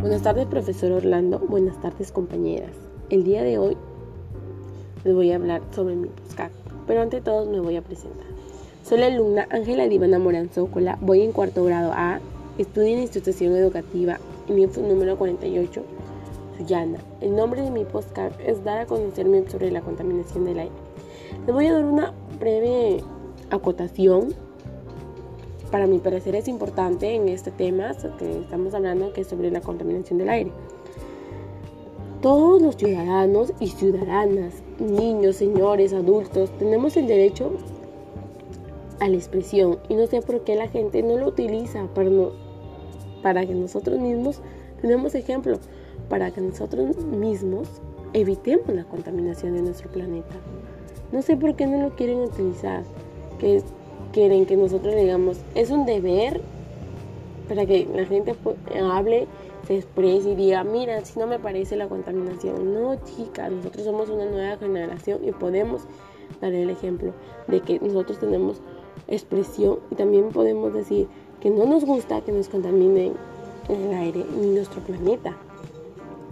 Buenas tardes, profesor Orlando. Buenas tardes, compañeras. El día de hoy les voy a hablar sobre mi postcard, pero ante todo me voy a presentar. Soy la alumna Ángela Divana Morán Zócola, voy en cuarto grado A, estudio en institución educativa en info número 48, Suyana. El nombre de mi postcard es dar a conocerme sobre la contaminación del aire. Les voy a dar una breve acotación para mi parecer es importante en este tema que estamos hablando, que es sobre la contaminación del aire. Todos los ciudadanos y ciudadanas, niños, señores, adultos, tenemos el derecho a la expresión y no sé por qué la gente no lo utiliza para, para que nosotros mismos tenemos ejemplo, para que nosotros mismos evitemos la contaminación de nuestro planeta. No sé por qué no lo quieren utilizar, que quieren que nosotros digamos, es un deber para que la gente hable, se exprese y diga, mira, si no me parece la contaminación. No, chicas, nosotros somos una nueva generación y podemos dar el ejemplo de que nosotros tenemos expresión y también podemos decir que no nos gusta que nos contaminen el aire ni nuestro planeta.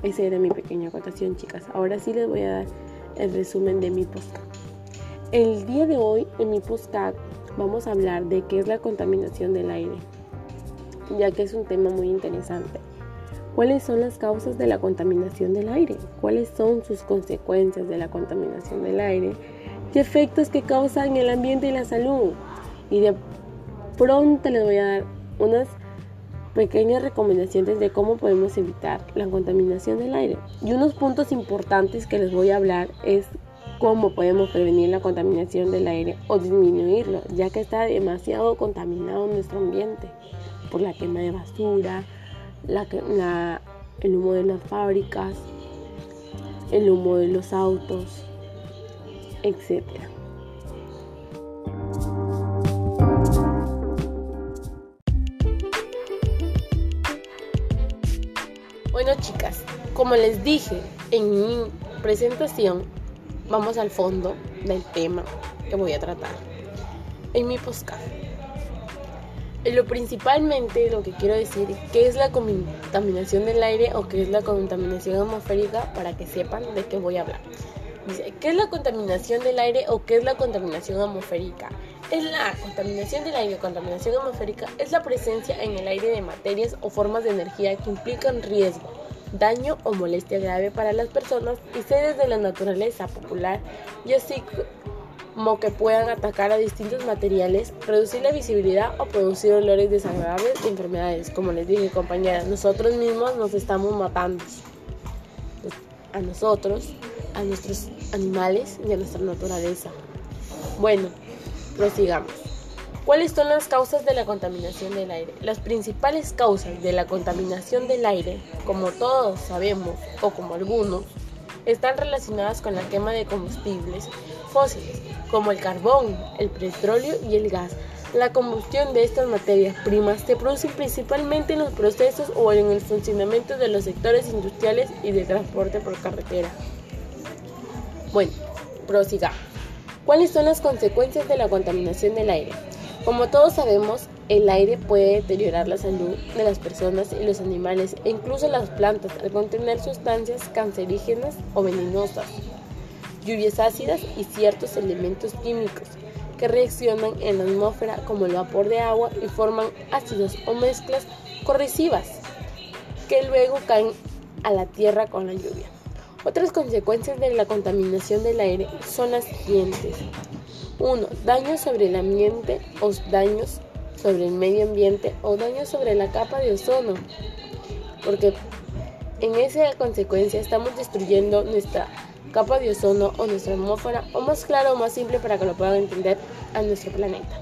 Esa era mi pequeña acotación, chicas. Ahora sí les voy a dar el resumen de mi podcast. El día de hoy en mi podcast vamos a hablar de qué es la contaminación del aire, ya que es un tema muy interesante. ¿Cuáles son las causas de la contaminación del aire? ¿Cuáles son sus consecuencias de la contaminación del aire? ¿Qué efectos que causa en el ambiente y la salud? Y de pronto les voy a dar unas pequeñas recomendaciones de cómo podemos evitar la contaminación del aire. Y unos puntos importantes que les voy a hablar es cómo podemos prevenir la contaminación del aire o disminuirlo, ya que está demasiado contaminado nuestro ambiente por la quema de basura, el humo de las fábricas, el humo de los autos, etc. Bueno chicas, como les dije en mi presentación, vamos al fondo del tema que voy a tratar en mi podcast. Lo principalmente lo que quiero decir, qué es la contaminación del aire o qué es la contaminación atmosférica para que sepan de qué voy a hablar. Dice, ¿qué es la contaminación del aire o qué es la contaminación atmosférica? Es la contaminación del aire o contaminación atmosférica es la presencia en el aire de materias o formas de energía que implican riesgo daño o molestia grave para las personas y seres de la naturaleza popular y así como que puedan atacar a distintos materiales, reducir la visibilidad o producir olores desagradables y enfermedades. Como les dije compañeras, nosotros mismos nos estamos matando a nosotros, a nuestros animales y a nuestra naturaleza. Bueno, prosigamos. ¿Cuáles son las causas de la contaminación del aire? Las principales causas de la contaminación del aire, como todos sabemos o como algunos, están relacionadas con la quema de combustibles fósiles, como el carbón, el petróleo y el gas. La combustión de estas materias primas se produce principalmente en los procesos o en el funcionamiento de los sectores industriales y de transporte por carretera. Bueno, prosigamos. ¿Cuáles son las consecuencias de la contaminación del aire? Como todos sabemos, el aire puede deteriorar la salud de las personas y los animales e incluso las plantas al contener sustancias cancerígenas o venenosas, lluvias ácidas y ciertos elementos químicos que reaccionan en la atmósfera como el vapor de agua y forman ácidos o mezclas corrosivas que luego caen a la tierra con la lluvia. Otras consecuencias de la contaminación del aire son las siguientes. 1. Daños sobre el ambiente o daños sobre el medio ambiente o daños sobre la capa de ozono. Porque en esa consecuencia estamos destruyendo nuestra capa de ozono o nuestra atmósfera, o más claro o más simple para que lo puedan entender, a nuestro planeta.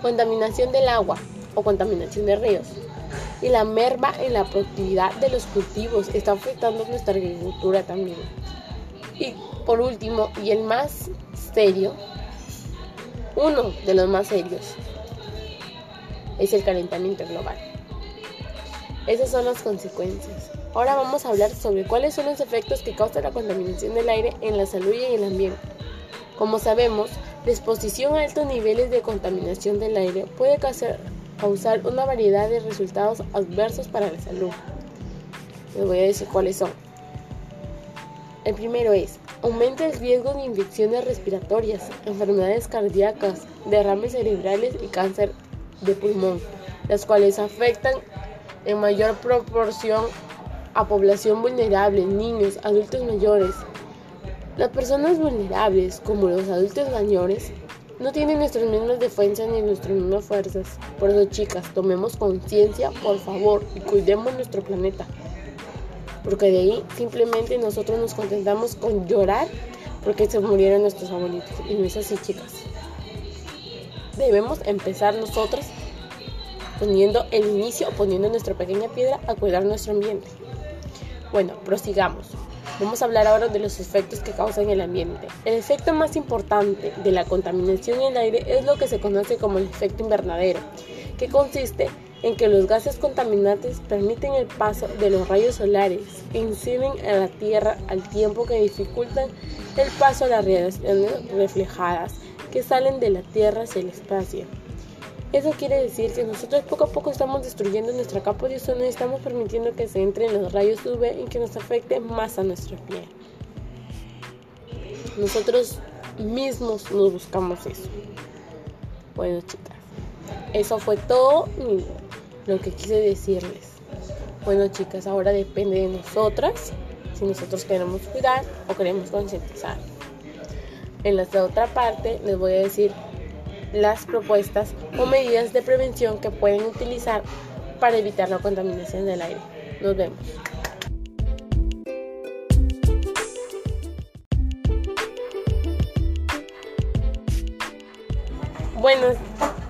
Contaminación del agua o contaminación de ríos. Y la merma en la productividad de los cultivos está afectando nuestra agricultura también. Y por último, y el más serio, uno de los más serios, es el calentamiento global. Esas son las consecuencias. Ahora vamos a hablar sobre cuáles son los efectos que causa la contaminación del aire en la salud y en el ambiente. Como sabemos, la exposición a altos niveles de contaminación del aire puede causar una variedad de resultados adversos para la salud. Les voy a decir cuáles son. El primero es, aumenta el riesgo de infecciones respiratorias, enfermedades cardíacas, derrames cerebrales y cáncer de pulmón, las cuales afectan en mayor proporción a población vulnerable, niños, adultos mayores. Las personas vulnerables, como los adultos mayores, no tienen nuestras mismas defensas ni nuestras mismas fuerzas. Por eso, chicas, tomemos conciencia, por favor, y cuidemos nuestro planeta. Porque de ahí simplemente nosotros nos contentamos con llorar porque se murieron nuestros abuelitos. Y no es así, chicas. Debemos empezar nosotros poniendo el inicio, poniendo nuestra pequeña piedra a cuidar nuestro ambiente. Bueno, prosigamos. Vamos a hablar ahora de los efectos que causan el ambiente. El efecto más importante de la contaminación en el aire es lo que se conoce como el efecto invernadero, que consiste en que los gases contaminantes permiten el paso de los rayos solares e inciden en la Tierra al tiempo que dificultan el paso de las radiaciones reflejadas que salen de la Tierra hacia el espacio. Eso quiere decir que nosotros poco a poco estamos destruyendo nuestra capa de ozono y estamos permitiendo que se entren los rayos UV y que nos afecte más a nuestra piel. Nosotros mismos nos buscamos eso. Bueno, chicas, eso fue todo lo que quise decirles. Bueno, chicas, ahora depende de nosotras si nosotros queremos cuidar o queremos concientizar. En la otra parte les voy a decir las propuestas o medidas de prevención que pueden utilizar para evitar la contaminación del aire. Nos vemos. Bueno,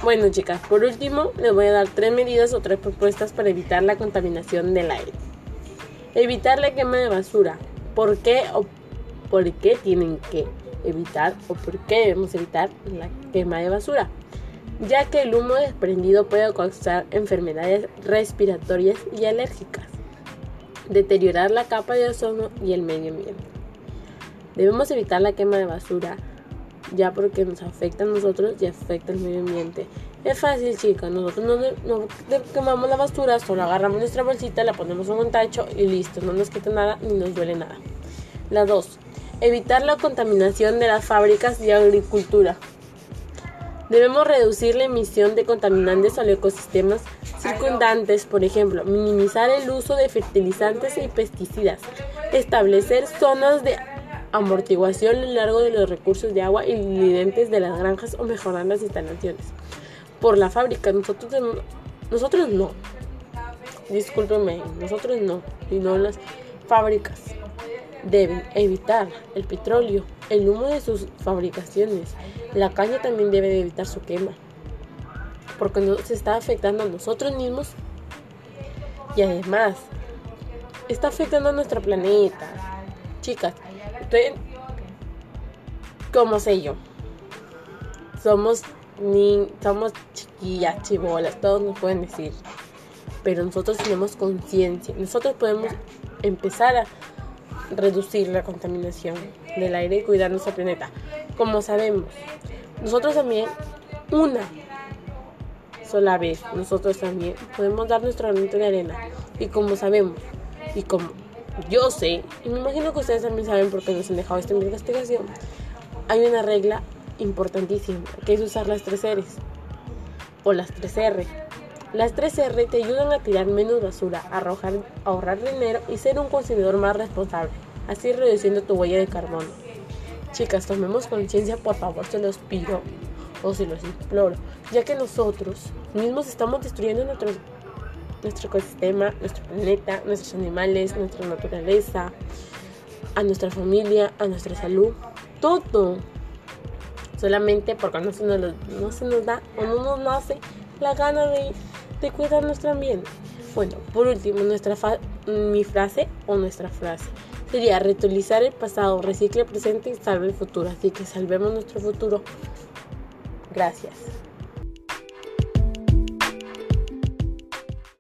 bueno chicas, por último les voy a dar tres medidas o tres propuestas para evitar la contaminación del aire. Evitar la quema de basura. ¿Por qué o por qué tienen que evitar o por qué debemos evitar la quema de basura, ya que el humo desprendido puede causar enfermedades respiratorias y alérgicas, deteriorar la capa de ozono y el medio ambiente. Debemos evitar la quema de basura, ya porque nos afecta a nosotros y afecta al medio ambiente. Es fácil, chicas. Nosotros no, quemamos la basura, solo agarramos nuestra bolsita, la ponemos en un tacho y listo. No nos quita nada ni nos duele nada. La 2. Evitar la contaminación de las fábricas y agricultura. Debemos reducir la emisión de contaminantes a los ecosistemas circundantes, por ejemplo, minimizar el uso de fertilizantes y pesticidas, establecer zonas de amortiguación a lo largo de los recursos de agua líderes de las granjas o mejorar las instalaciones. Por la fábrica, nosotros, nosotros no. Discúlpenme, nosotros no, y no las fábricas deben evitar el petróleo, el humo de sus fabricaciones. La caña también debe evitar su quema, porque no se está afectando a nosotros mismos y además está afectando a nuestro planeta. Chicas, ustedes, como sé yo, somos ni somos chiquillas, chibolas, todos nos pueden decir, pero nosotros tenemos conciencia, nosotros podemos empezar a reducir la contaminación del aire y cuidar nuestro planeta. Como sabemos, nosotros también, una sola vez, nosotros también podemos dar nuestro granito de arena. Y como sabemos, y como yo sé, y me imagino que ustedes también saben porque nos han dejado esta investigación, hay una regla importantísima, que es usar las tres R's o las tres R las 3R te ayudan a tirar menos basura, arrojar, ahorrar dinero y ser un consumidor más responsable, así reduciendo tu huella de carbono. Chicas, tomemos conciencia, por favor, se los pido o se los imploro, ya que nosotros mismos estamos destruyendo nuestro, nuestro ecosistema, nuestro planeta, nuestros animales, nuestra naturaleza, a nuestra familia, a nuestra salud, todo. Solamente porque no se nos, da o no nos nace la gana de de cuidar nuestro ambiente. Bueno, por último, nuestra mi frase o nuestra frase sería reutilizar el pasado, recicle el presente y salve el futuro. Así que salvemos nuestro futuro. Gracias.